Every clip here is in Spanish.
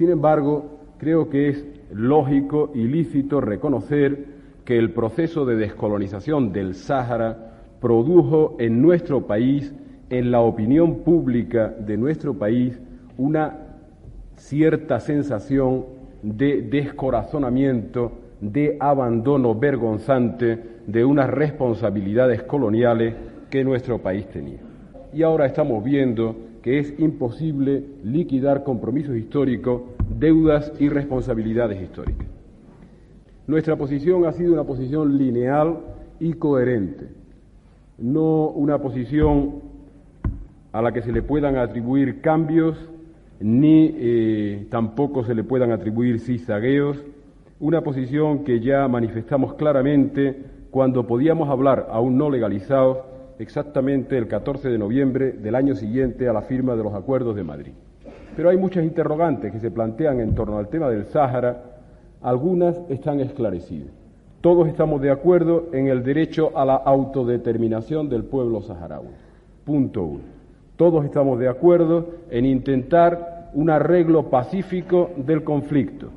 Sin embargo, creo que es lógico y lícito reconocer que el proceso de descolonización del Sáhara produjo en nuestro país, en la opinión pública de nuestro país, una cierta sensación de descorazonamiento, de abandono vergonzante de unas responsabilidades coloniales que nuestro país tenía. Y ahora estamos viendo que es imposible liquidar compromisos históricos, deudas y responsabilidades históricas. Nuestra posición ha sido una posición lineal y coherente, no una posición a la que se le puedan atribuir cambios ni eh, tampoco se le puedan atribuir cizagueos, una posición que ya manifestamos claramente cuando podíamos hablar, aún no legalizados, exactamente el 14 de noviembre del año siguiente a la firma de los acuerdos de Madrid. Pero hay muchas interrogantes que se plantean en torno al tema del Sáhara, algunas están esclarecidas. Todos estamos de acuerdo en el derecho a la autodeterminación del pueblo saharaui. Punto uno. Todos estamos de acuerdo en intentar un arreglo pacífico del conflicto.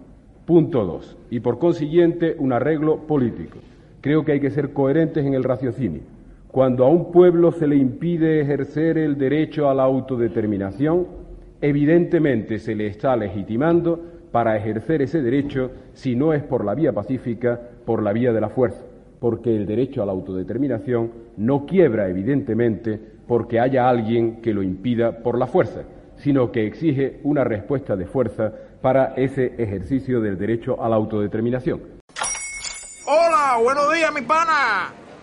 Punto dos. Y por consiguiente un arreglo político. Creo que hay que ser coherentes en el raciocinio. Cuando a un pueblo se le impide ejercer el derecho a la autodeterminación, evidentemente se le está legitimando para ejercer ese derecho, si no es por la vía pacífica, por la vía de la fuerza, porque el derecho a la autodeterminación no quiebra, evidentemente, porque haya alguien que lo impida por la fuerza, sino que exige una respuesta de fuerza para ese ejercicio del derecho a la autodeterminación. Hola, buenos días, mi pana.